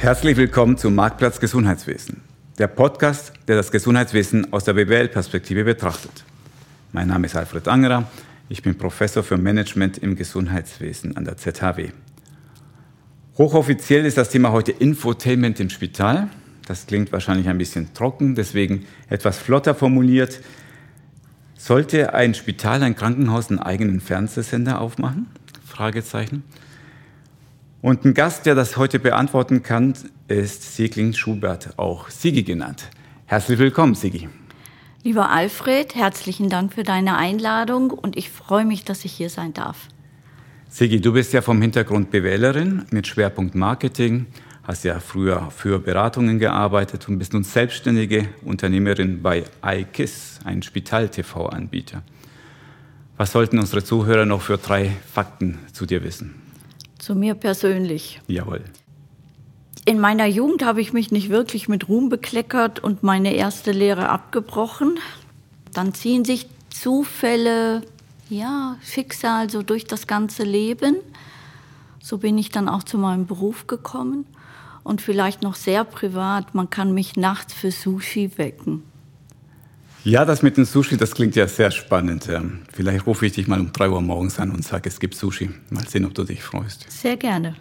Herzlich willkommen zum Marktplatz Gesundheitswesen, der Podcast, der das Gesundheitswesen aus der BWL-Perspektive betrachtet. Mein Name ist Alfred Angerer, ich bin Professor für Management im Gesundheitswesen an der ZHW. Hochoffiziell ist das Thema heute Infotainment im Spital. Das klingt wahrscheinlich ein bisschen trocken, deswegen etwas flotter formuliert. Sollte ein Spital, ein Krankenhaus einen eigenen Fernsehsender aufmachen? Fragezeichen. Und ein Gast, der das heute beantworten kann, ist Siegling Schubert, auch Sigi genannt. Herzlich willkommen, Sigi. Lieber Alfred, herzlichen Dank für deine Einladung und ich freue mich, dass ich hier sein darf. Sigi, du bist ja vom Hintergrund BWLerin mit Schwerpunkt Marketing hast ja früher für Beratungen gearbeitet und bist nun selbstständige Unternehmerin bei iKiss, ein Spital-TV-Anbieter. Was sollten unsere Zuhörer noch für drei Fakten zu dir wissen? Zu mir persönlich. Jawohl. In meiner Jugend habe ich mich nicht wirklich mit Ruhm bekleckert und meine erste Lehre abgebrochen. Dann ziehen sich Zufälle, ja, Schicksal so durch das ganze Leben. So bin ich dann auch zu meinem Beruf gekommen und vielleicht noch sehr privat, man kann mich nachts für Sushi wecken. Ja, das mit dem Sushi, das klingt ja sehr spannend. Vielleicht rufe ich dich mal um drei Uhr morgens an und sage, es gibt Sushi. Mal sehen, ob du dich freust. Sehr gerne.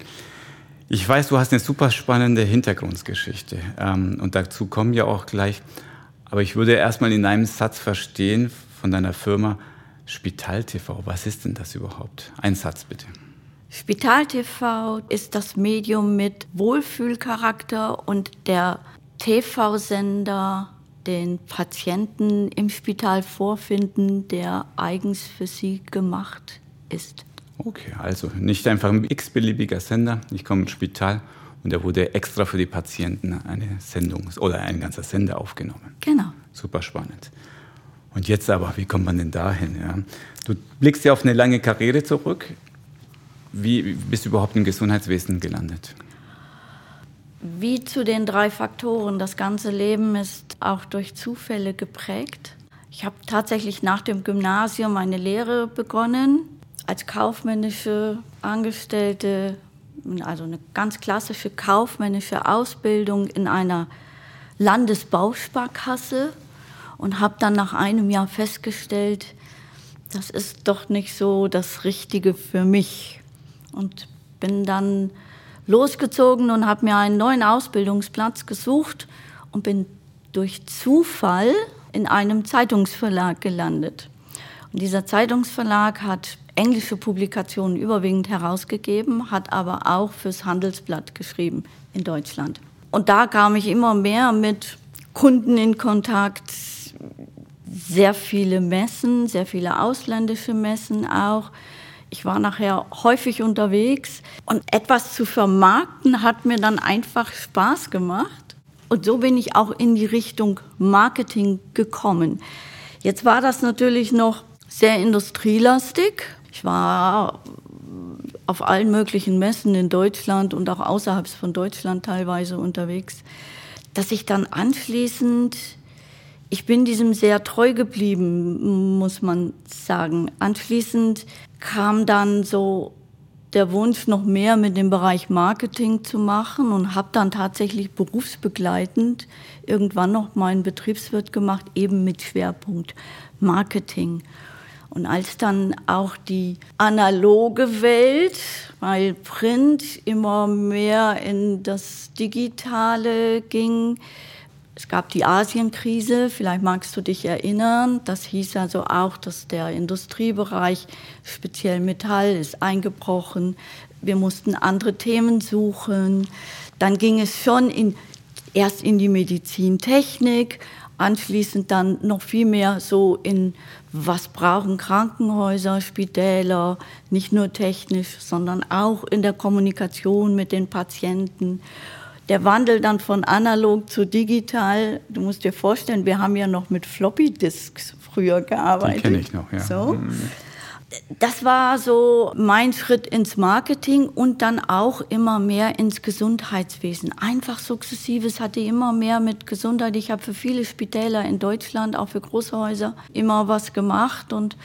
Ich weiß, du hast eine super spannende Hintergrundgeschichte ähm, und dazu kommen wir auch gleich. Aber ich würde erstmal in einem Satz verstehen von deiner Firma Spital TV. Was ist denn das überhaupt? Ein Satz bitte. Spital TV ist das Medium mit Wohlfühlcharakter und der TV-Sender den Patienten im Spital vorfinden, der eigens für sie gemacht ist. Okay, also nicht einfach ein x-beliebiger Sender. Ich komme ins Spital und da wurde extra für die Patienten eine Sendung oder ein ganzer Sender aufgenommen. Genau. Super spannend. Und jetzt aber, wie kommt man denn dahin? Ja? Du blickst ja auf eine lange Karriere zurück. Wie bist du überhaupt im Gesundheitswesen gelandet? Wie zu den drei Faktoren. Das ganze Leben ist auch durch Zufälle geprägt. Ich habe tatsächlich nach dem Gymnasium eine Lehre begonnen als kaufmännische Angestellte, also eine ganz klassische kaufmännische Ausbildung in einer Landesbausparkasse und habe dann nach einem Jahr festgestellt, das ist doch nicht so das Richtige für mich und bin dann losgezogen und habe mir einen neuen Ausbildungsplatz gesucht und bin durch Zufall in einem Zeitungsverlag gelandet. Und dieser Zeitungsverlag hat englische Publikationen überwiegend herausgegeben, hat aber auch fürs Handelsblatt geschrieben in Deutschland. Und da kam ich immer mehr mit Kunden in Kontakt, sehr viele Messen, sehr viele ausländische Messen auch. Ich war nachher häufig unterwegs und etwas zu vermarkten hat mir dann einfach Spaß gemacht. Und so bin ich auch in die Richtung Marketing gekommen. Jetzt war das natürlich noch sehr industrielastig. Ich war auf allen möglichen Messen in Deutschland und auch außerhalb von Deutschland teilweise unterwegs, dass ich dann anschließend, ich bin diesem sehr treu geblieben, muss man sagen. Anschließend kam dann so der Wunsch, noch mehr mit dem Bereich Marketing zu machen und habe dann tatsächlich berufsbegleitend irgendwann noch meinen Betriebswirt gemacht, eben mit Schwerpunkt Marketing. Und als dann auch die analoge Welt, weil Print immer mehr in das Digitale ging, es gab die Asienkrise, vielleicht magst du dich erinnern. Das hieß also auch, dass der Industriebereich, speziell Metall, ist eingebrochen. Wir mussten andere Themen suchen. Dann ging es schon in, erst in die Medizintechnik, anschließend dann noch viel mehr so in, was brauchen Krankenhäuser, Spitäler, nicht nur technisch, sondern auch in der Kommunikation mit den Patienten der Wandel dann von analog zu digital, du musst dir vorstellen, wir haben ja noch mit Floppy Disks früher gearbeitet. Die kenne ich noch, ja. So. Mhm. Das war so mein Schritt ins Marketing und dann auch immer mehr ins Gesundheitswesen. Einfach sukzessive. Es hatte immer mehr mit Gesundheit. Ich habe für viele Spitäler in Deutschland, auch für große Häuser, immer was gemacht und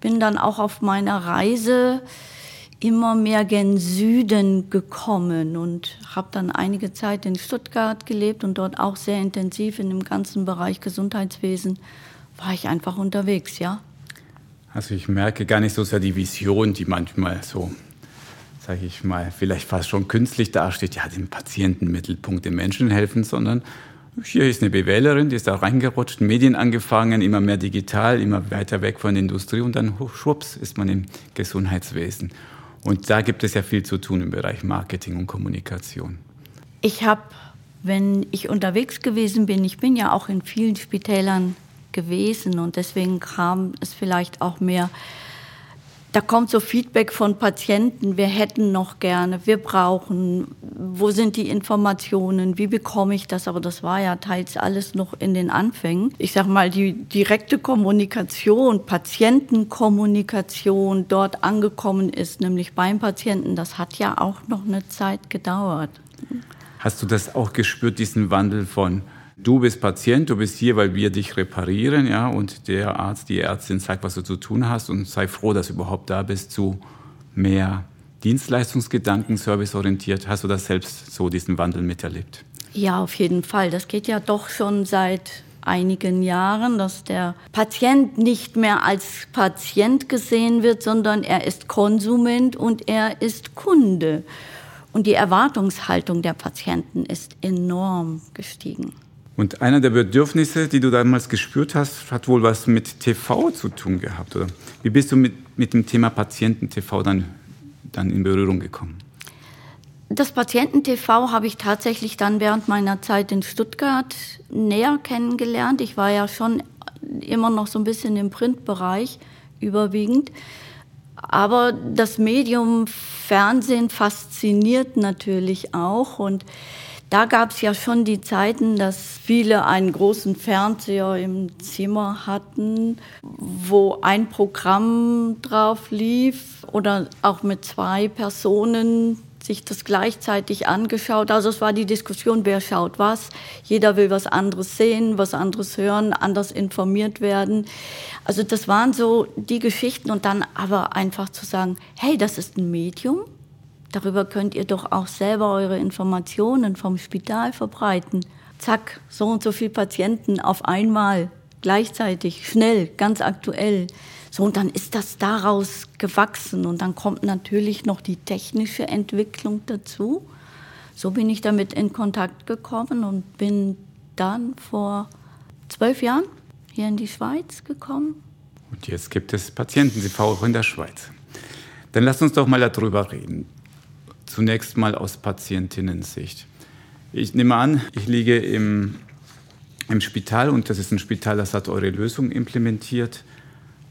bin dann auch auf meiner Reise Also ich merke gar nicht so sehr die Vision, die manchmal so, sage ich mal, vielleicht fast schon künstlich dasteht, ja, dem Patienten Mittelpunkt, dem Menschen helfen, sondern hier ist eine BWLerin, die ist da reingerutscht, Medien angefangen, immer mehr digital, immer weiter weg von der Industrie und dann schwupps ist man im Gesundheitswesen. Und da gibt es ja viel zu tun im Bereich Marketing und Kommunikation. Ich habe, wenn ich unterwegs gewesen bin, ich bin ja auch in vielen Spitälern gewesen und deswegen kam es vielleicht auch mehr da kommt so Feedback von Patienten, wir hätten noch gerne, wir brauchen, wo sind die Informationen, wie bekomme ich das? Aber das war ja teils alles noch in den Anfängen. Ich sage mal, die direkte Kommunikation, Patientenkommunikation dort angekommen ist, nämlich beim Patienten, das hat ja auch noch eine Zeit gedauert. Hast du das auch gespürt, diesen Wandel von du bist Patient, du bist hier, weil wir dich reparieren, ja, und der Arzt, die Ärztin sagt, was du zu tun hast und sei froh, dass du überhaupt da bist, zu mehr Dienstleistungsgedanken, serviceorientiert. Hast du das selbst so, diesen Wandel miterlebt? Ja, auf jeden Fall. Das geht ja doch schon seit einigen Jahren, dass der Patient nicht mehr als Patient gesehen wird, sondern er ist Konsument und er ist Kunde. Und die Erwartungshaltung der Patienten ist enorm gestiegen. Und einer der Bedürfnisse, die du damals gespürt hast, hat wohl was mit TV zu tun gehabt, oder? Wie bist du mit, mit dem Thema Patienten-TV dann, dann in Berührung gekommen? Das Patienten-TV habe ich tatsächlich dann während meiner Zeit in Stuttgart näher kennengelernt. Ich war ja schon immer noch so ein bisschen im Printbereich überwiegend. Aber das Medium Fernsehen fasziniert natürlich auch und da gab es ja schon die Zeiten, dass viele einen großen Fernseher im Zimmer hatten, wo ein Programm drauf lief oder auch mit zwei Personen sich das gleichzeitig angeschaut. Also es war die Diskussion, wer schaut was. Jeder will was anderes sehen, was anderes hören, anders informiert werden. Also das waren so die Geschichten und dann aber einfach zu sagen, hey, das ist ein Medium, Darüber könnt ihr doch auch selber eure Informationen vom Spital verbreiten. Zack, so und so viele Patienten auf einmal, gleichzeitig, schnell, ganz aktuell. So, und dann ist das daraus gewachsen und dann kommt natürlich noch die technische Entwicklung dazu. So bin ich damit in Kontakt gekommen und bin dann vor zwölf Jahren hier in die Schweiz gekommen. Und jetzt gibt es Patienten-TV auch in der Schweiz. Dann lasst uns doch mal darüber reden. Zunächst mal aus Patientinnensicht. Ich nehme an, ich liege im, im Spital und das ist ein Spital, das hat eure Lösung implementiert.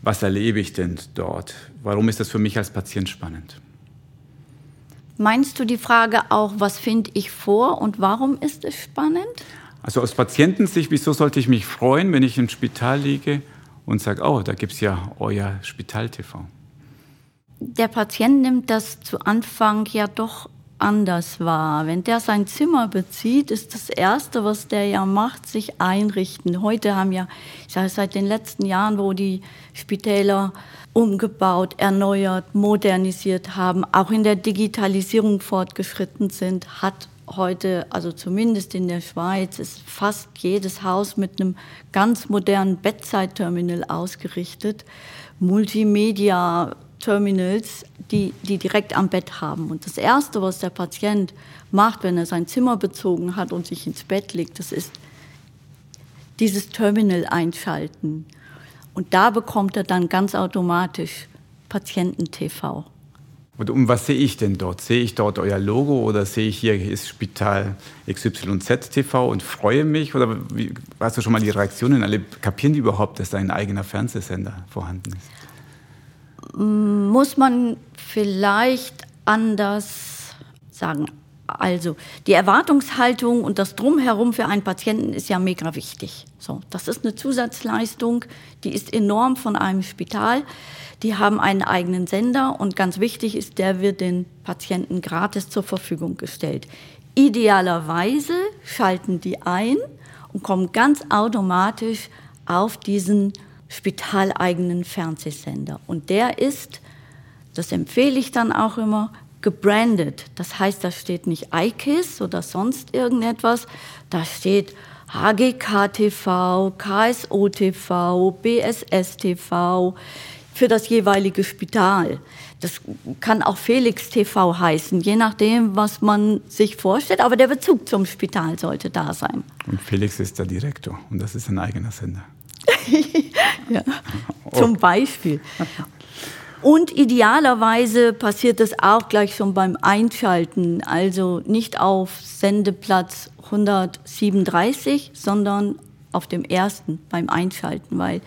Was erlebe ich denn dort? Warum ist das für mich als Patient spannend? Meinst du die Frage auch, was finde ich vor und warum ist es spannend? Also aus Patientensicht, wieso sollte ich mich freuen, wenn ich im Spital liege und sage, oh, da gibt es ja euer Spital-TV? Der Patient nimmt das zu Anfang ja doch anders wahr. Wenn der sein Zimmer bezieht, ist das Erste, was der ja macht, sich einrichten. Heute haben ja, ich sage seit den letzten Jahren, wo die Spitäler umgebaut, erneuert, modernisiert haben, auch in der Digitalisierung fortgeschritten sind, hat heute, also zumindest in der Schweiz, ist fast jedes Haus mit einem ganz modernen Bedside-Terminal ausgerichtet. Multimedia, Terminals, die, die direkt am Bett haben. Und das Erste, was der Patient macht, wenn er sein Zimmer bezogen hat und sich ins Bett legt, das ist dieses Terminal einschalten. Und da bekommt er dann ganz automatisch Patienten-TV. Und um was sehe ich denn dort? Sehe ich dort euer Logo oder sehe ich hier ist Spital XYZ TV und freue mich? Oder wie, hast du schon mal die Reaktionen alle? Kapieren die überhaupt, dass da ein eigener Fernsehsender vorhanden ist? Muss man vielleicht anders sagen. Also die Erwartungshaltung und das Drumherum für einen Patienten ist ja mega wichtig. So, das ist eine Zusatzleistung, die ist enorm von einem Spital. Die haben einen eigenen Sender und ganz wichtig ist, der wird den Patienten gratis zur Verfügung gestellt. Idealerweise schalten die ein und kommen ganz automatisch auf diesen spitaleigenen Fernsehsender. Und der ist das empfehle ich dann auch immer, gebrandet. Das heißt, da steht nicht iKiss oder sonst irgendetwas, da steht HGK-TV, KSO-TV, BSS-TV für das jeweilige Spital. Das kann auch Felix TV heißen, je nachdem, was man sich vorstellt. Aber der Bezug zum Spital sollte da sein. Und Felix ist der Direktor und das ist ein eigener Sender. Ja, zum Beispiel. Und idealerweise passiert das auch gleich schon beim Einschalten, also nicht auf Sendeplatz 137, sondern auf dem ersten beim Einschalten, weil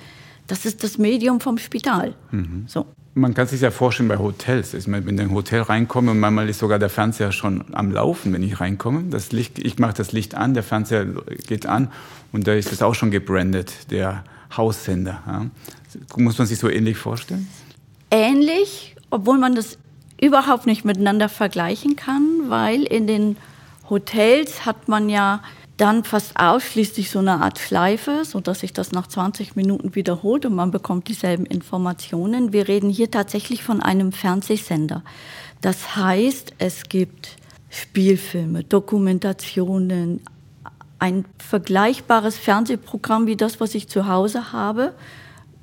das ist das Medium vom Spital. Mhm. So. Man kann sich ja vorstellen bei Hotels. Ich meine, wenn ich in ein Hotel reinkomme und manchmal ist sogar der Fernseher schon am Laufen, wenn ich reinkomme. Das Licht, ich mache das Licht an, der Fernseher geht an und da ist es auch schon gebrandet, der Haussender. Ja. Muss man sich so ähnlich vorstellen? Ähnlich, obwohl man das überhaupt nicht miteinander vergleichen kann, weil in den Hotels hat man ja dann fast ausschließlich so eine Art Schleife, sodass sich das nach 20 Minuten wiederholt und man bekommt dieselben Informationen. Wir reden hier tatsächlich von einem Fernsehsender. Das heißt, es gibt Spielfilme, Dokumentationen, ein vergleichbares Fernsehprogramm wie das, was ich zu Hause habe.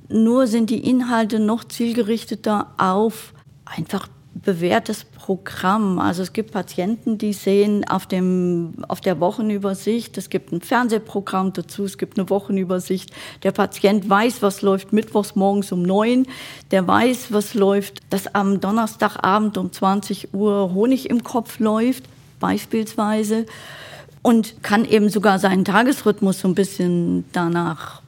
Nur sind die Inhalte noch zielgerichteter auf einfach bewährtes Programm. Also es gibt Patienten, die sehen auf, dem, auf der Wochenübersicht, es gibt ein Fernsehprogramm dazu, es gibt eine Wochenübersicht. Der Patient weiß, was läuft mittwochs morgens um neun, der weiß, was läuft, dass am Donnerstagabend um 20 Uhr Honig im Kopf läuft, beispielsweise. Und kann eben sogar seinen Tagesrhythmus so ein bisschen danach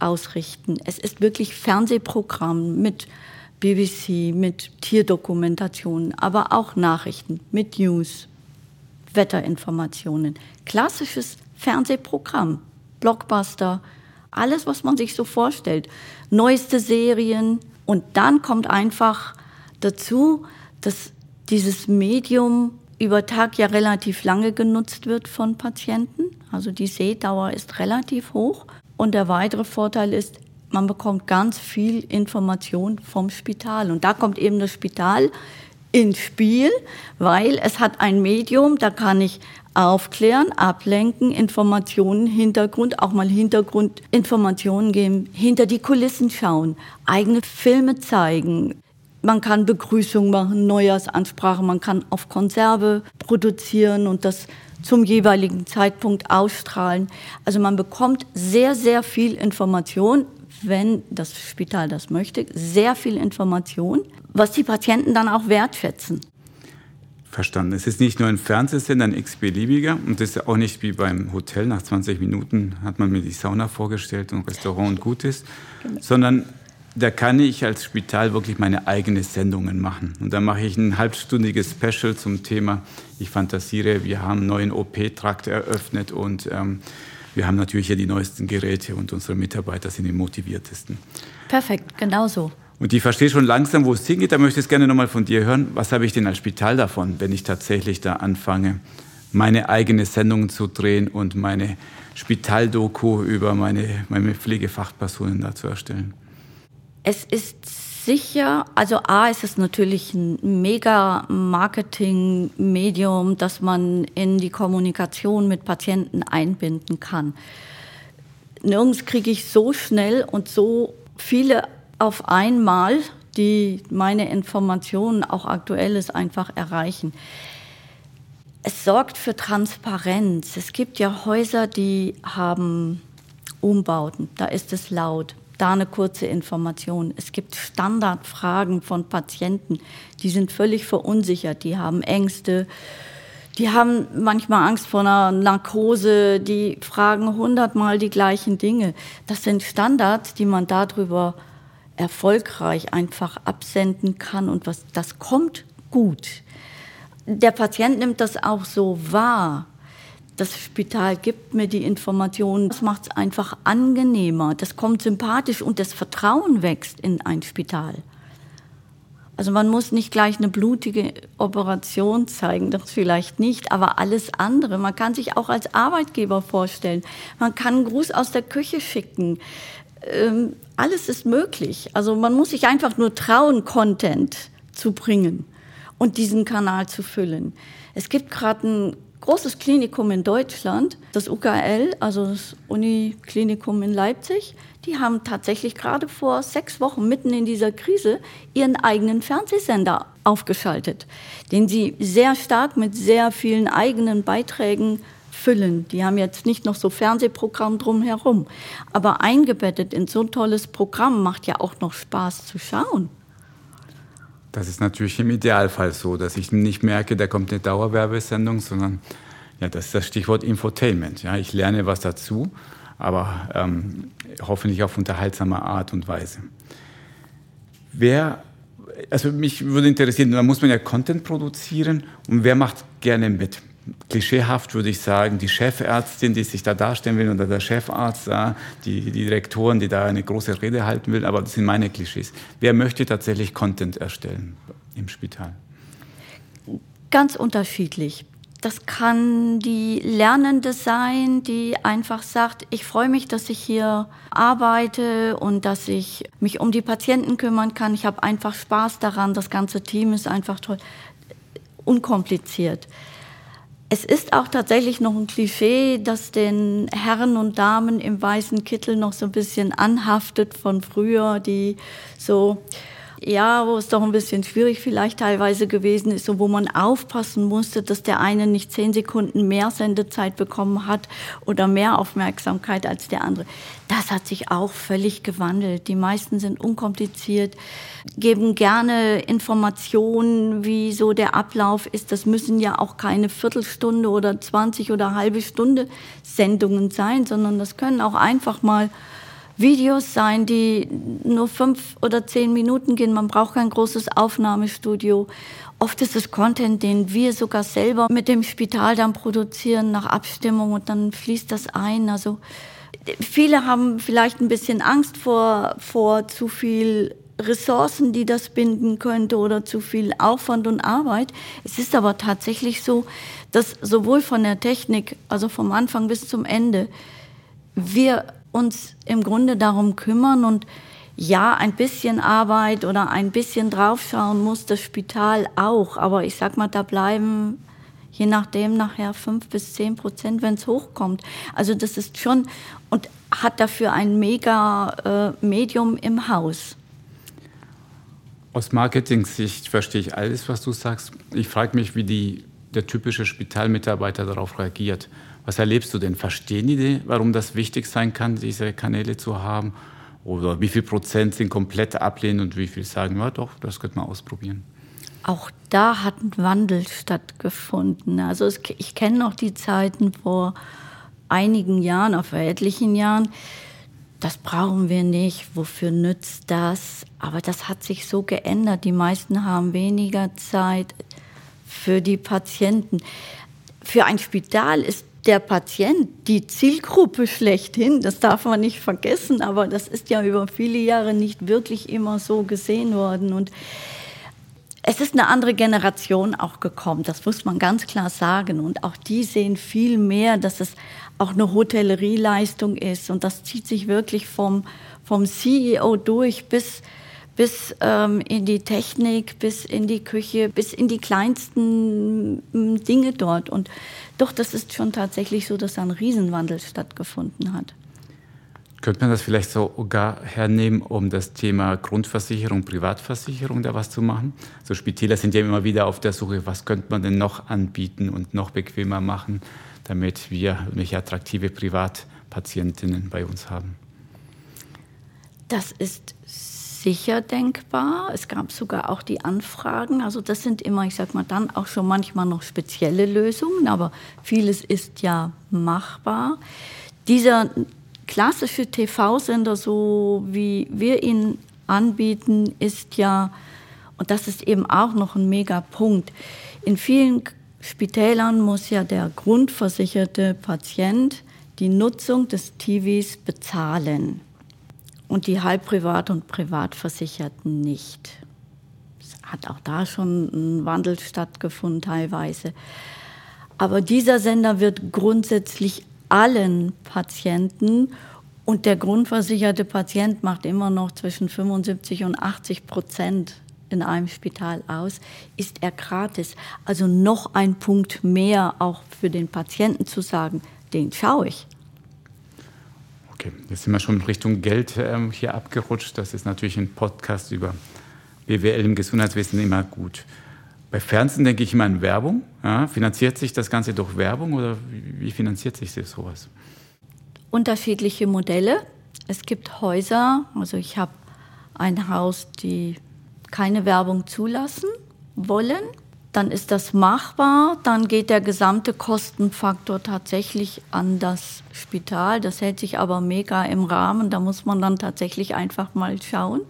ausrichten. Es ist wirklich Fernsehprogramm mit BBC mit Tierdokumentationen, aber auch Nachrichten mit News, Wetterinformationen. Klassisches Fernsehprogramm, Blockbuster, alles, was man sich so vorstellt. Neueste Serien. Und dann kommt einfach dazu, dass dieses Medium über Tag ja relativ lange genutzt wird von Patienten. Also die Sehdauer ist relativ hoch. Und der weitere Vorteil ist, man bekommt ganz viel Information vom Spital. Und da kommt eben das Spital ins Spiel, weil es hat ein Medium, da kann ich aufklären, ablenken, Informationen, Hintergrund, auch mal Hintergrundinformationen geben, hinter die Kulissen schauen, eigene Filme zeigen. Man kann Begrüßung machen, Neujahrsansprache, man kann auf Konserve produzieren und das zum jeweiligen Zeitpunkt ausstrahlen. Also man bekommt sehr, sehr viel Information wenn das Spital das möchte, sehr viel Information, was die Patienten dann auch wertschätzen. Verstanden. Es ist nicht nur ein Fernsehsender, ein x-beliebiger und es ist auch nicht wie beim Hotel. Nach 20 Minuten hat man mir die Sauna vorgestellt und Restaurant und Gutes, genau. sondern da kann ich als Spital wirklich meine eigenen Sendungen machen. Und da mache ich ein halbstündiges Special zum Thema, ich fantasiere, wir haben einen neuen OP-Trakt eröffnet und ähm, wir haben natürlich hier die neuesten Geräte und unsere Mitarbeiter sind die motiviertesten. Perfekt, genau so. Und ich verstehe schon langsam, wo es hingeht. Da möchte ich es gerne nochmal von dir hören. Was habe ich denn als Spital davon, wenn ich tatsächlich da anfange, meine eigene Sendung zu drehen und meine Spitaldoku über meine, meine Pflegefachpersonen da zu erstellen? Es ist sicher, also A ist es natürlich ein mega Marketing-Medium, das man in die Kommunikation mit Patienten einbinden kann. Nirgends kriege ich so schnell und so viele auf einmal, die meine Informationen, auch aktuelles, einfach erreichen. Es sorgt für Transparenz. Es gibt ja Häuser, die haben Umbauten, da ist es laut da eine kurze Information. Es gibt Standardfragen von Patienten, die sind völlig verunsichert, die haben Ängste, die haben manchmal Angst vor einer Narkose, die fragen hundertmal die gleichen Dinge. Das sind Standards, die man darüber erfolgreich einfach absenden kann und was, das kommt gut. Der Patient nimmt das auch so wahr das Spital gibt mir die Informationen. Das macht es einfach angenehmer. Das kommt sympathisch und das Vertrauen wächst in ein Spital. Also man muss nicht gleich eine blutige Operation zeigen, das vielleicht nicht, aber alles andere. Man kann sich auch als Arbeitgeber vorstellen. Man kann einen Gruß aus der Küche schicken. Ähm, alles ist möglich. Also man muss sich einfach nur trauen, Content zu bringen und diesen Kanal zu füllen. Es gibt gerade ein großes Klinikum in Deutschland, das UKL, also das Uniklinikum in Leipzig. Die haben tatsächlich gerade vor sechs Wochen mitten in dieser Krise ihren eigenen Fernsehsender aufgeschaltet, den sie sehr stark mit sehr vielen eigenen Beiträgen füllen. Die haben jetzt nicht noch so Fernsehprogramm drumherum, aber eingebettet in so ein tolles Programm macht ja auch noch Spaß zu schauen. Das ist natürlich im Idealfall so, dass ich nicht merke, da kommt eine Dauerwerbesendung, sondern ja, das ist das Stichwort Infotainment. Ja, ich lerne was dazu, aber ähm, hoffentlich auf unterhaltsame Art und Weise. Wer, also mich würde interessieren, da muss man ja Content produzieren und wer macht gerne mit? Klischeehaft würde ich sagen, die Chefärztin, die sich da darstellen will, oder der Chefarzt, da, die, die Direktoren, die da eine große Rede halten will, aber das sind meine Klischees. Wer möchte tatsächlich Content erstellen im Spital? Ganz unterschiedlich. Das kann die Lernende sein, die einfach sagt, ich freue mich, dass ich hier arbeite und dass ich mich um die Patienten kümmern kann. Ich habe einfach Spaß daran. Das ganze Team ist einfach toll. Unkompliziert. Es ist auch tatsächlich noch ein Klischee, das den Herren und Damen im weißen Kittel noch so ein bisschen anhaftet von früher, die so ja, wo es doch ein bisschen schwierig vielleicht teilweise gewesen ist und wo man aufpassen musste, dass der eine nicht zehn Sekunden mehr Sendezeit bekommen hat oder mehr Aufmerksamkeit als der andere. Das hat sich auch völlig gewandelt. Die meisten sind unkompliziert, geben gerne Informationen, wie so der Ablauf ist. Das müssen ja auch keine Viertelstunde oder 20 oder halbe Stunde Sendungen sein, sondern das können auch einfach mal Videos sein, die nur fünf oder zehn Minuten gehen. Man braucht kein großes Aufnahmestudio. Oft ist es Content, den wir sogar selber mit dem Spital dann produzieren nach Abstimmung und dann fließt das ein. Also viele haben vielleicht ein bisschen Angst vor, vor zu viel Ressourcen, die das binden könnte oder zu viel Aufwand und Arbeit. Es ist aber tatsächlich so, dass sowohl von der Technik, also vom Anfang bis zum Ende, wir uns im Grunde darum kümmern und ja, ein bisschen Arbeit oder ein bisschen draufschauen muss das Spital auch. Aber ich sag mal, da bleiben je nachdem nachher fünf bis zehn Prozent, wenn es hochkommt. Also das ist schon und hat dafür ein mega äh, Medium im Haus. Aus Marketing-Sicht verstehe ich alles, was du sagst. Ich frage mich, wie die, der typische Spitalmitarbeiter darauf reagiert. Was erlebst du denn? Verstehen die, warum das wichtig sein kann, diese Kanäle zu haben? Oder wie viel Prozent sind komplett ablehnen und wie viel sagen, ja doch, das könnte man ausprobieren? Auch da hat ein Wandel stattgefunden. Also es, ich kenne noch die Zeiten vor einigen Jahren, auf etlichen Jahren. Das brauchen wir nicht. Wofür nützt das? Aber das hat sich so geändert. Die meisten haben weniger Zeit für die Patienten. Für ein Spital ist der Patient die Zielgruppe schlechthin. Das darf man nicht vergessen, aber das ist ja über viele Jahre nicht wirklich immer so gesehen worden. Und es ist eine andere Generation auch gekommen, das muss man ganz klar sagen. Und auch die sehen viel mehr, dass es auch eine Hotellerieleistung ist. Und das zieht sich wirklich vom, vom CEO durch bis bis ähm, in die Technik, bis in die Küche, bis in die kleinsten mm, Dinge dort. Und doch, das ist schon tatsächlich so, dass da ein Riesenwandel stattgefunden hat. Könnte man das vielleicht sogar hernehmen, um das Thema Grundversicherung, Privatversicherung da was zu machen? So Spitäler sind ja immer wieder auf der Suche, was könnte man denn noch anbieten und noch bequemer machen, damit wir welche attraktive Privatpatientinnen bei uns haben. Das ist sicher denkbar. Es gab sogar auch die Anfragen. Also das sind immer, ich sag mal, dann auch schon manchmal noch spezielle Lösungen, aber vieles ist ja machbar. Dieser klassische TV-Sender, so wie wir ihn anbieten, ist ja, und das ist eben auch noch ein Megapunkt, in vielen Spitälern muss ja der grundversicherte Patient die Nutzung des TVs bezahlen und die Halbprivat- und Privatversicherten nicht. Es hat auch da schon ein Wandel stattgefunden teilweise. Aber dieser Sender wird grundsätzlich allen Patienten und der grundversicherte Patient macht immer noch zwischen 75 und 80 Prozent in einem Spital aus, ist er gratis. Also noch ein Punkt mehr auch für den Patienten zu sagen, den schaue ich. Okay, jetzt sind wir schon Richtung Geld ähm, hier abgerutscht. Das ist natürlich ein Podcast über BWL im Gesundheitswesen immer gut. Bei Fernsehen denke ich immer an Werbung. Ja, finanziert sich das Ganze durch Werbung oder wie finanziert sich sowas? Unterschiedliche Modelle. Es gibt Häuser, also ich habe ein Haus, die keine Werbung zulassen wollen. Dann ist das machbar, dann geht der gesamte Kostenfaktor tatsächlich an das Spital. Das hält sich aber mega im Rahmen, da muss man dann tatsächlich einfach mal schauen.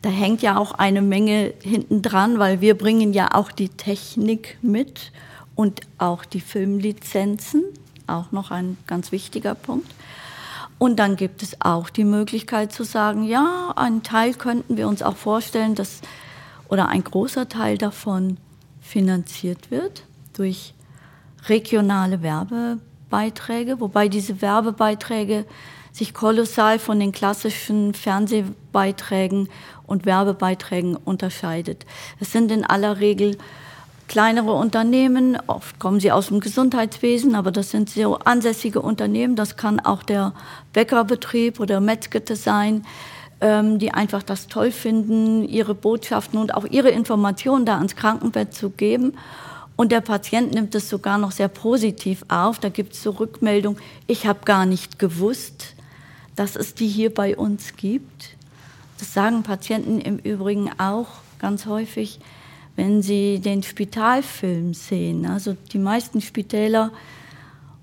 Da hängt ja auch eine Menge hinten dran, weil wir bringen ja auch die Technik mit und auch die Filmlizenzen, auch noch ein ganz wichtiger Punkt. Und dann gibt es auch die Möglichkeit zu sagen, ja, einen Teil könnten wir uns auch vorstellen, dass oder ein großer Teil davon finanziert wird durch regionale Werbebeiträge, wobei diese Werbebeiträge sich kolossal von den klassischen Fernsehbeiträgen und Werbebeiträgen unterscheidet. Es sind in aller Regel kleinere Unternehmen, oft kommen sie aus dem Gesundheitswesen, aber das sind so ansässige Unternehmen, das kann auch der Bäckerbetrieb oder Metzgete sein, ähm, die einfach das toll finden, ihre Botschaften und auch ihre Informationen da ans Krankenbett zu geben. Und der Patient nimmt es sogar noch sehr positiv auf. Da gibt es so Rückmeldung, ich habe gar nicht gewusst, dass es die hier bei uns gibt. Das sagen Patienten im Übrigen auch ganz häufig wenn Sie den Spitalfilm sehen. Also die meisten Spitäler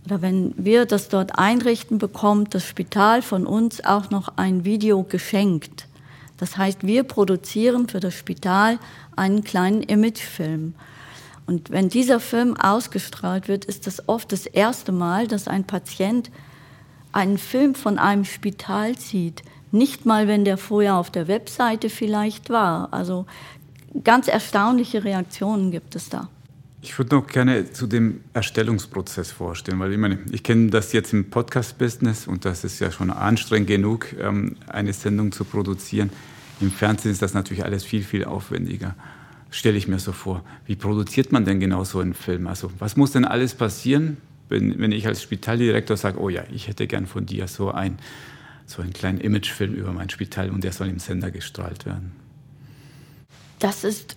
oder wenn wir das dort einrichten, bekommt das Spital von uns auch noch ein Video geschenkt. Das heißt, wir produzieren für das Spital einen kleinen Imagefilm. Und wenn dieser Film ausgestrahlt wird, ist das oft das erste Mal, dass ein Patient einen Film von einem Spital sieht. Nicht mal, wenn der vorher auf der Webseite vielleicht war. Also ganz erstaunliche Reaktionen gibt es da. Ich würde noch gerne zu dem Erstellungsprozess vorstellen, weil ich meine, ich kenne das jetzt im Podcast-Business und das ist ja schon anstrengend genug, ähm, eine Sendung zu produzieren. Im Fernsehen ist das natürlich alles viel, viel aufwendiger. Stelle ich mir so vor. Wie produziert man denn genau so einen Film? Also, was muss denn alles passieren, wenn, wenn ich als Spitaldirektor sage, oh ja, ich hätte gern von dir so, ein, so einen kleinen Imagefilm über mein Spital und der soll im Sender gestrahlt werden? Das ist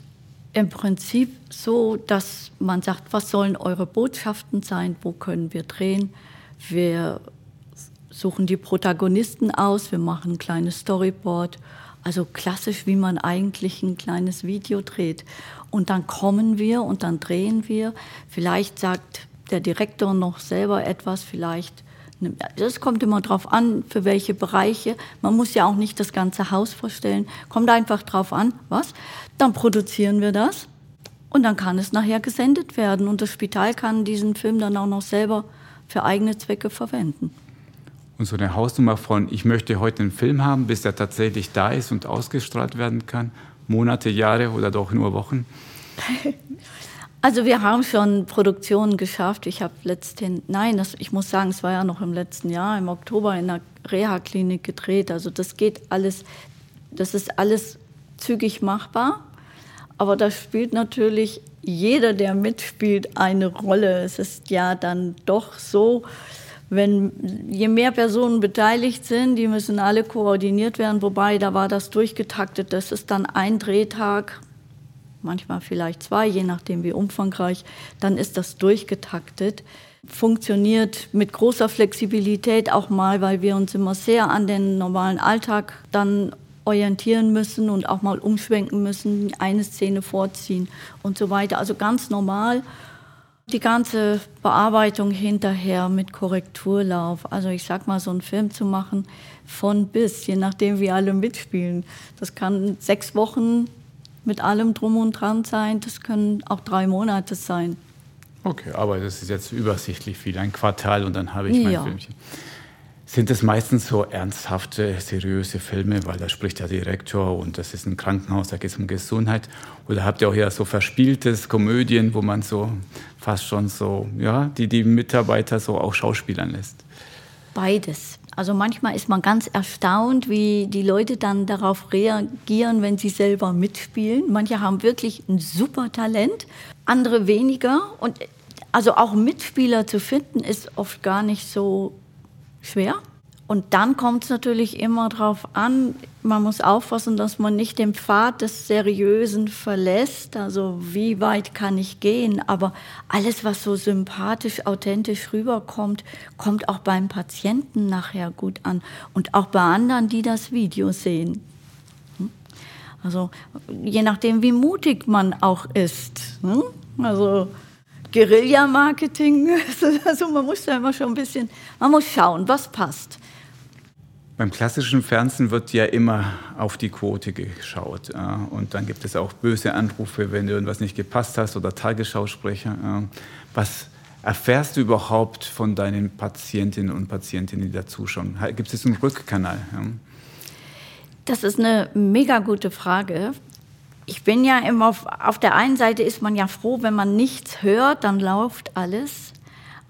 im Prinzip so, dass man sagt, was sollen eure Botschaften sein, wo können wir drehen. Wir suchen die Protagonisten aus, wir machen ein kleines Storyboard, also klassisch, wie man eigentlich ein kleines Video dreht. Und dann kommen wir und dann drehen wir. Vielleicht sagt der Direktor noch selber etwas, vielleicht das kommt immer darauf an, für welche Bereiche. Man muss ja auch nicht das ganze Haus vorstellen. Kommt einfach drauf an, was? Dann produzieren wir das und dann kann es nachher gesendet werden. Und das Spital kann diesen Film dann auch noch selber für eigene Zwecke verwenden. Und so eine Hausnummer von, ich möchte heute einen Film haben, bis er tatsächlich da ist und ausgestrahlt werden kann, Monate, Jahre oder doch nur Wochen? Also wir haben schon Produktionen geschafft. Ich habe letzthin, nein, das, ich muss sagen, es war ja noch im letzten Jahr, im Oktober in der Reha-Klinik gedreht. Also das geht alles, das ist alles zügig machbar. Aber da spielt natürlich jeder, der mitspielt, eine Rolle. Es ist ja dann doch so, wenn je mehr Personen beteiligt sind, die müssen alle koordiniert werden. Wobei, da war das durchgetaktet. Das ist dann ein Drehtag manchmal vielleicht zwei, je nachdem wie umfangreich, dann ist das durchgetaktet. Funktioniert mit großer Flexibilität auch mal, weil wir uns immer sehr an den normalen Alltag dann orientieren müssen und auch mal umschwenken müssen, eine Szene vorziehen und so weiter. Also ganz normal. Die ganze Bearbeitung hinterher mit Korrekturlauf. Also ich sag mal, so einen Film zu machen von bis, je nachdem wie alle mitspielen. Das kann sechs Wochen mit allem drum und dran sein. Das können auch drei Monate sein. Okay, aber das ist jetzt übersichtlich viel, ein Quartal und dann habe ich mein ja. Filmchen. Sind es meistens so ernsthafte, seriöse Filme, weil da spricht der Direktor und das ist ein Krankenhaus, da geht es um Gesundheit? Oder habt ihr auch eher so verspieltes Komödien, wo man so fast schon so, ja, die die Mitarbeiter so auch schauspielern lässt? Beides. Also manchmal ist man ganz erstaunt, wie die Leute dann darauf reagieren, wenn sie selber mitspielen. Manche haben wirklich ein super Talent, andere weniger. Und also auch Mitspieler zu finden, ist oft gar nicht so schwer. Und dann kommt es natürlich immer darauf an, man muss aufpassen, dass man nicht den Pfad des Seriösen verlässt. Also wie weit kann ich gehen? Aber alles, was so sympathisch, authentisch rüberkommt, kommt auch beim Patienten nachher gut an. Und auch bei anderen, die das Video sehen. Hm? Also je nachdem, wie mutig man auch ist. Hm? Also Guerilla-Marketing, also man muss da immer schon ein bisschen, man muss schauen, was passt. Beim klassischen Fernsehen wird ja immer auf die Quote geschaut. Und dann gibt es auch böse Anrufe, wenn irgendwas nicht gepasst hast oder Tagesschausprecher. Was erfährst du überhaupt von deinen Patientinnen und Patienten, die da zuschauen? Gibt es einen Rückkanal? Das ist eine mega gute Frage. Ich bin ja immer auf, auf der einen Seite ist man ja froh, wenn man nichts hört, dann läuft alles.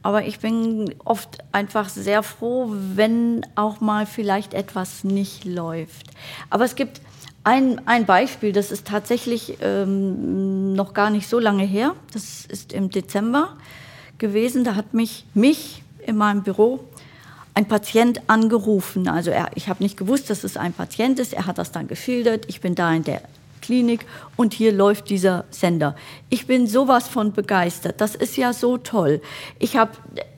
Aber ich bin oft einfach sehr froh, wenn auch mal vielleicht etwas nicht läuft. Aber es gibt ein, ein Beispiel, das ist tatsächlich ähm, noch gar nicht so lange her. Das ist im Dezember gewesen. Da hat mich, mich in meinem Büro ein Patient angerufen. Also er, ich habe nicht gewusst, dass es ein Patient ist. Er hat das dann geschildert. Ich bin da in der Klinik und hier läuft dieser Sender. Ich bin sowas von begeistert. Das ist ja so toll. Ich habe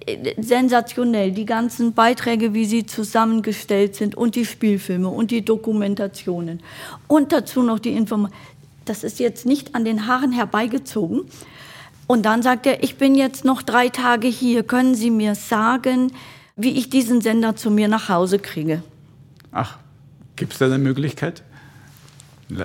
äh, sensationell die ganzen Beiträge, wie sie zusammengestellt sind und die Spielfilme und die Dokumentationen und dazu noch die Informationen. Das ist jetzt nicht an den Haaren herbeigezogen. Und dann sagt er, ich bin jetzt noch drei Tage hier. Können Sie mir sagen, wie ich diesen Sender zu mir nach Hause kriege? Ach, gibt es da eine Möglichkeit?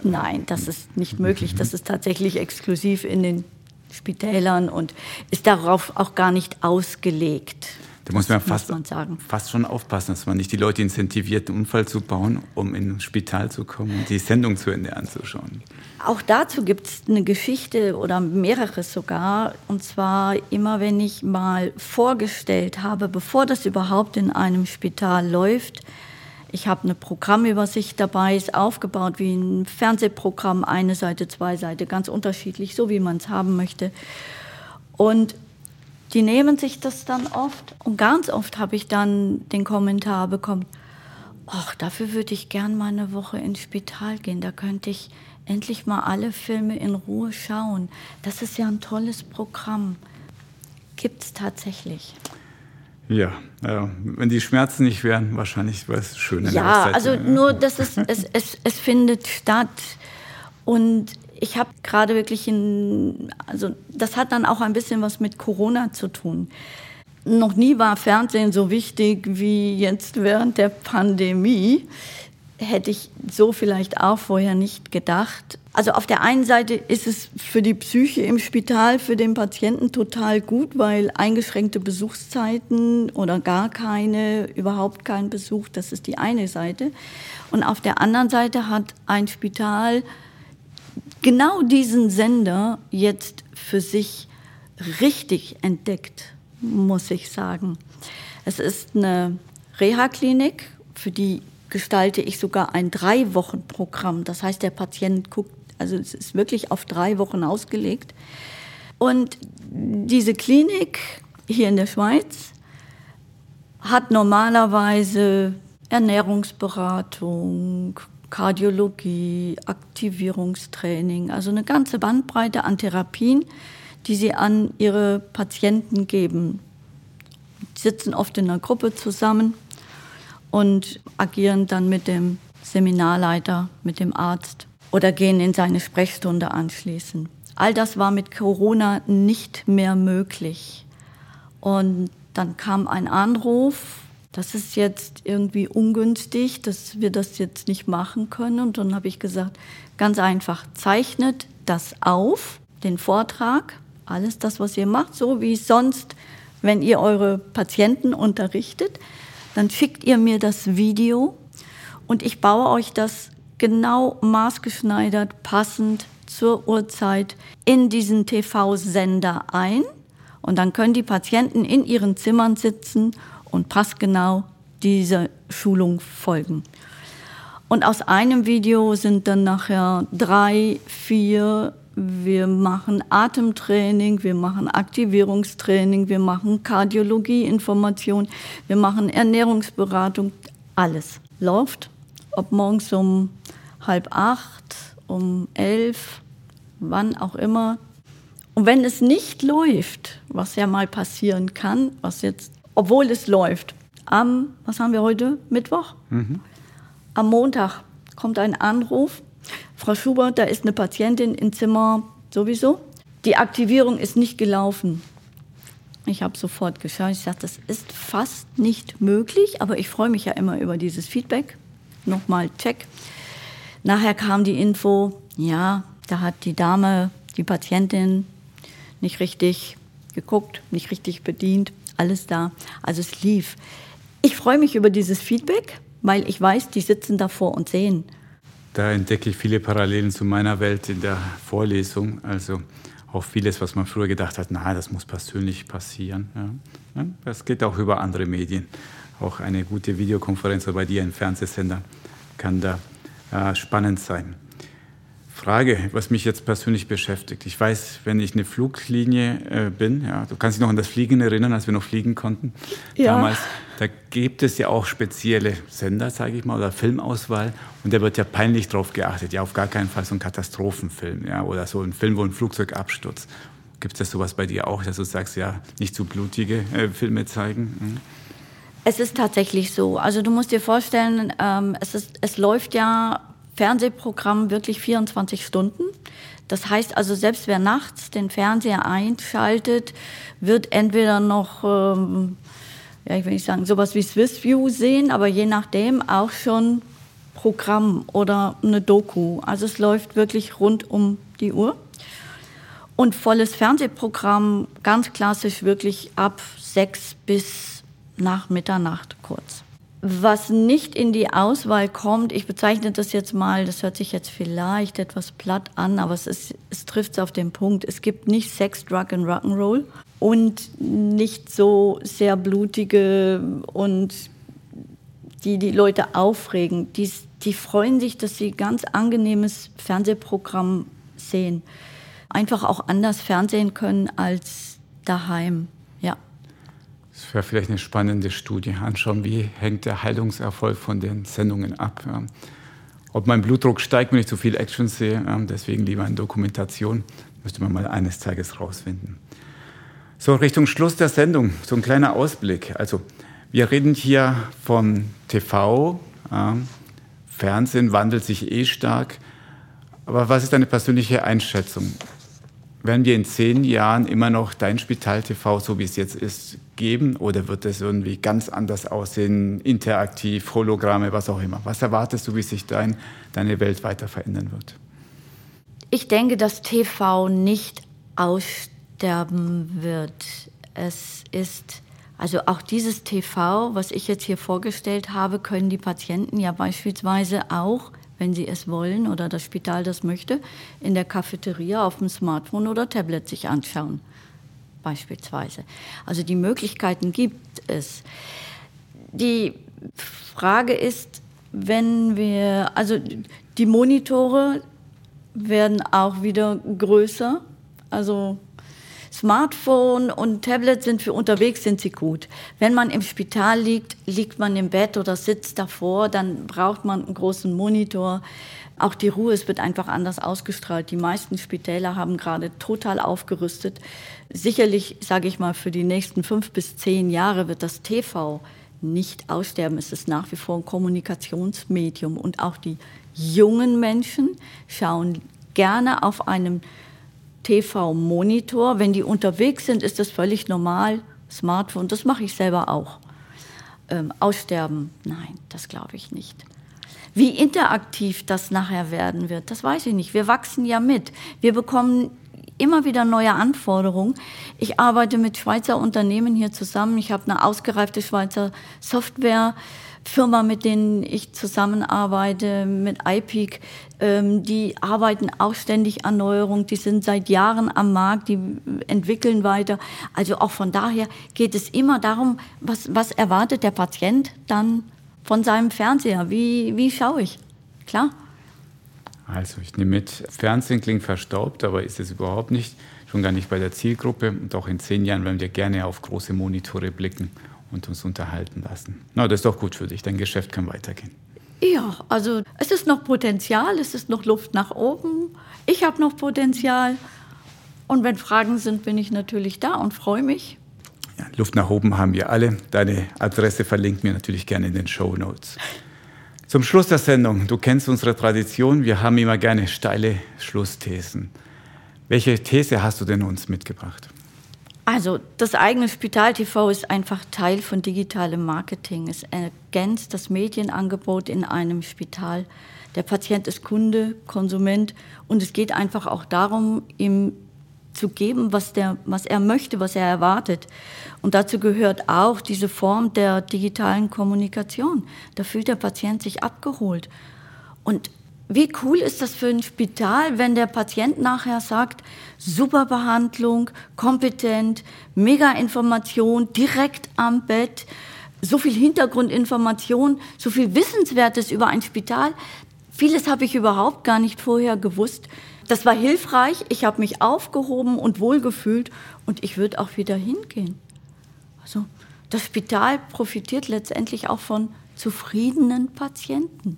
Nein, das ist nicht möglich. Das ist tatsächlich exklusiv in den Spitälern und ist darauf auch gar nicht ausgelegt. Da muss man, fast, muss man fast schon aufpassen, dass man nicht die Leute incentiviert, einen Unfall zu bauen, um in ein Spital zu kommen und die Sendung zu Ende anzuschauen. Auch dazu gibt es eine Geschichte oder mehrere sogar. Und zwar immer, wenn ich mal vorgestellt habe, bevor das überhaupt in einem Spital läuft, ich habe eine Programmübersicht dabei, ist aufgebaut wie ein Fernsehprogramm, eine Seite, zwei Seiten, ganz unterschiedlich, so wie man es haben möchte. Und die nehmen sich das dann oft und ganz oft habe ich dann den Kommentar bekommen, ach, dafür würde ich gern mal eine Woche ins Spital gehen, da könnte ich endlich mal alle Filme in Ruhe schauen. Das ist ja ein tolles Programm. Gibt es tatsächlich. Ja, ja, wenn die Schmerzen nicht wären, wahrscheinlich wäre es schön. ja, also nur, dass es, es, es, es findet statt. Und ich habe gerade wirklich, in, also das hat dann auch ein bisschen was mit Corona zu tun. Noch nie war Fernsehen so wichtig wie jetzt während der Pandemie hätte ich so vielleicht auch vorher nicht gedacht. Also auf der einen Seite ist es für die Psyche im Spital, für den Patienten total gut, weil eingeschränkte Besuchszeiten oder gar keine, überhaupt kein Besuch, das ist die eine Seite. Und auf der anderen Seite hat ein Spital genau diesen Sender jetzt für sich richtig entdeckt, muss ich sagen. Es ist eine Reha-Klinik, für die gestalte ich sogar ein Drei-Wochen-Programm. Das heißt, der Patient guckt, also es ist wirklich auf drei Wochen ausgelegt. Und diese Klinik hier in der Schweiz hat normalerweise Ernährungsberatung, Kardiologie, Aktivierungstraining, also eine ganze Bandbreite an Therapien, die sie an ihre Patienten geben. Sie sitzen oft in einer Gruppe zusammen und agieren dann mit dem Seminarleiter, mit dem Arzt oder gehen in seine Sprechstunde anschließend. All das war mit Corona nicht mehr möglich. Und dann kam ein Anruf, das ist jetzt irgendwie ungünstig, dass wir das jetzt nicht machen können. Und dann habe ich gesagt, ganz einfach, zeichnet das auf, den Vortrag, alles das, was ihr macht, so wie sonst, wenn ihr eure Patienten unterrichtet dann schickt ihr mir das Video und ich baue euch das genau maßgeschneidert, passend zur Uhrzeit in diesen TV-Sender ein. Und dann können die Patienten in ihren Zimmern sitzen und passgenau dieser Schulung folgen. Und aus einem Video sind dann nachher drei, vier, wir machen Atemtraining, wir machen Aktivierungstraining, wir machen Kardiologieinformation, wir machen Ernährungsberatung, alles läuft. Ob morgens um halb acht, um elf, wann auch immer. Und wenn es nicht läuft, was ja mal passieren kann, was jetzt, obwohl es läuft, am, was haben wir heute, Mittwoch? Mhm. Am Montag kommt ein Anruf. Frau Schubert, da ist eine Patientin im Zimmer sowieso. Die Aktivierung ist nicht gelaufen. Ich habe sofort geschaut. Ich sagte, das ist fast nicht möglich, aber ich freue mich ja immer über dieses Feedback. Nochmal check. Nachher kam die Info, ja, da hat die Dame, die Patientin, nicht richtig geguckt, nicht richtig bedient, alles da. Also es lief. Ich freue mich über dieses Feedback weil ich weiß, die sitzen davor und sehen. Da entdecke ich viele Parallelen zu meiner Welt in der Vorlesung. Also auch vieles, was man früher gedacht hat, na, das muss persönlich passieren. Ja. Das geht auch über andere Medien. Auch eine gute Videokonferenz bei dir im Fernsehsender kann da äh, spannend sein. Frage, was mich jetzt persönlich beschäftigt. Ich weiß, wenn ich eine Fluglinie äh, bin, ja, du kannst dich noch an das Fliegen erinnern, als wir noch fliegen konnten. Ja. Damals, da gibt es ja auch spezielle Sender, sage ich mal, oder Filmauswahl. Und da wird ja peinlich drauf geachtet. Ja, auf gar keinen Fall so ein Katastrophenfilm, ja, oder so ein Film, wo ein Flugzeug abstürzt. Gibt es das sowas bei dir auch, dass du sagst, ja, nicht zu blutige äh, Filme zeigen? Hm? Es ist tatsächlich so. Also du musst dir vorstellen, ähm, es, ist, es läuft ja Fernsehprogramm wirklich 24 Stunden. Das heißt also, selbst wer nachts den Fernseher einschaltet, wird entweder noch, ähm, ja, ich will nicht sagen, sowas wie Swiss View sehen, aber je nachdem auch schon Programm oder eine Doku. Also es läuft wirklich rund um die Uhr. Und volles Fernsehprogramm, ganz klassisch wirklich ab sechs bis nach Mitternacht kurz. Was nicht in die Auswahl kommt, ich bezeichne das jetzt mal, das hört sich jetzt vielleicht etwas platt an, aber es, es trifft es auf den Punkt. Es gibt nicht Sex, Drug und Rock'n'Roll und nicht so sehr blutige und die die Leute aufregen. Die, die freuen sich, dass sie ganz angenehmes Fernsehprogramm sehen. Einfach auch anders fernsehen können als daheim. Das wäre vielleicht eine spannende Studie. Anschauen, wie hängt der Heilungserfolg von den Sendungen ab. Ob mein Blutdruck steigt, wenn ich zu viel Action sehe, deswegen lieber eine Dokumentation, müsste man mal eines Tages rausfinden. So, Richtung Schluss der Sendung, so ein kleiner Ausblick. Also, wir reden hier von TV, Fernsehen wandelt sich eh stark. Aber was ist deine persönliche Einschätzung? werden wir in zehn Jahren immer noch dein Spital TV, so wie es jetzt ist, geben? Oder wird es irgendwie ganz anders aussehen, interaktiv, Hologramme, was auch immer? Was erwartest du, wie sich dein, deine Welt weiter verändern wird? Ich denke, dass TV nicht aussterben wird. Es ist, also auch dieses TV, was ich jetzt hier vorgestellt habe, können die Patienten ja beispielsweise auch wenn sie es wollen oder das Spital das möchte, in der Cafeteria auf dem Smartphone oder Tablet sich anschauen, beispielsweise. Also die Möglichkeiten gibt es. Die Frage ist, wenn wir, also die Monitore werden auch wieder größer, also Smartphone und Tablet sind für unterwegs sind sie gut. Wenn man im Spital liegt, liegt man im Bett oder sitzt davor, dann braucht man einen großen Monitor. Auch die Ruhe, es wird einfach anders ausgestrahlt. Die meisten Spitäler haben gerade total aufgerüstet. Sicherlich, sage ich mal, für die nächsten fünf bis zehn Jahre wird das TV nicht aussterben. Es ist nach wie vor ein Kommunikationsmedium und auch die jungen Menschen schauen gerne auf einem TV-Monitor. Wenn die unterwegs sind, ist das völlig normal. Smartphone, das mache ich selber auch. Ähm, aussterben, nein, das glaube ich nicht. Wie interaktiv das nachher werden wird, das weiß ich nicht. Wir wachsen ja mit. Wir bekommen immer wieder neue Anforderungen. Ich arbeite mit Schweizer Unternehmen hier zusammen. Ich habe eine ausgereifte Schweizer Software Firma, mit denen ich zusammenarbeite, mit iPeak, ähm, die arbeiten auch ständig an Neuerung, die sind seit Jahren am Markt, die entwickeln weiter. Also auch von daher geht es immer darum, was, was erwartet der Patient dann von seinem Fernseher? Wie, wie schaue ich? Klar. Also ich nehme mit, Fernsehen klingt verstaubt, aber ist es überhaupt nicht, schon gar nicht bei der Zielgruppe. Und auch in zehn Jahren werden wir gerne auf große Monitore blicken und uns unterhalten lassen. Na, das ist doch gut für dich, dein Geschäft kann weitergehen. Ja, also es ist noch Potenzial, es ist noch Luft nach oben. Ich habe noch Potenzial. Und wenn Fragen sind, bin ich natürlich da und freue mich. Ja, Luft nach oben haben wir alle. Deine Adresse verlinkt mir natürlich gerne in den Show Notes. Zum Schluss der Sendung, du kennst unsere Tradition, wir haben immer gerne steile Schlussthesen. Welche These hast du denn uns mitgebracht? Also das eigene Spital TV ist einfach Teil von digitalem Marketing. Es ergänzt das Medienangebot in einem Spital. Der Patient ist Kunde, Konsument und es geht einfach auch darum, ihm zu geben, was, der, was er möchte, was er erwartet. Und dazu gehört auch diese Form der digitalen Kommunikation. Da fühlt der Patient sich abgeholt. Und wie cool ist das für ein Spital, wenn der Patient nachher sagt, super Behandlung, kompetent, mega Information, direkt am Bett, so viel Hintergrundinformation, so viel Wissenswertes über ein Spital. Vieles habe ich überhaupt gar nicht vorher gewusst. Das war hilfreich, ich habe mich aufgehoben und wohlgefühlt und ich würde auch wieder hingehen. Also das Spital profitiert letztendlich auch von zufriedenen Patienten.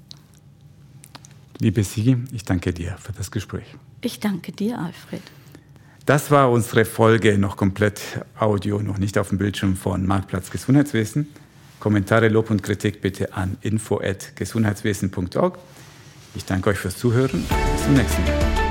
Liebe Sigi, ich danke dir für das Gespräch. Ich danke dir, Alfred. Das war unsere Folge noch komplett Audio, noch nicht auf dem Bildschirm von Marktplatz Gesundheitswesen. Kommentare, Lob und Kritik bitte an info@gesundheitswesen.org. Ich danke euch fürs Zuhören. Bis zum nächsten Mal.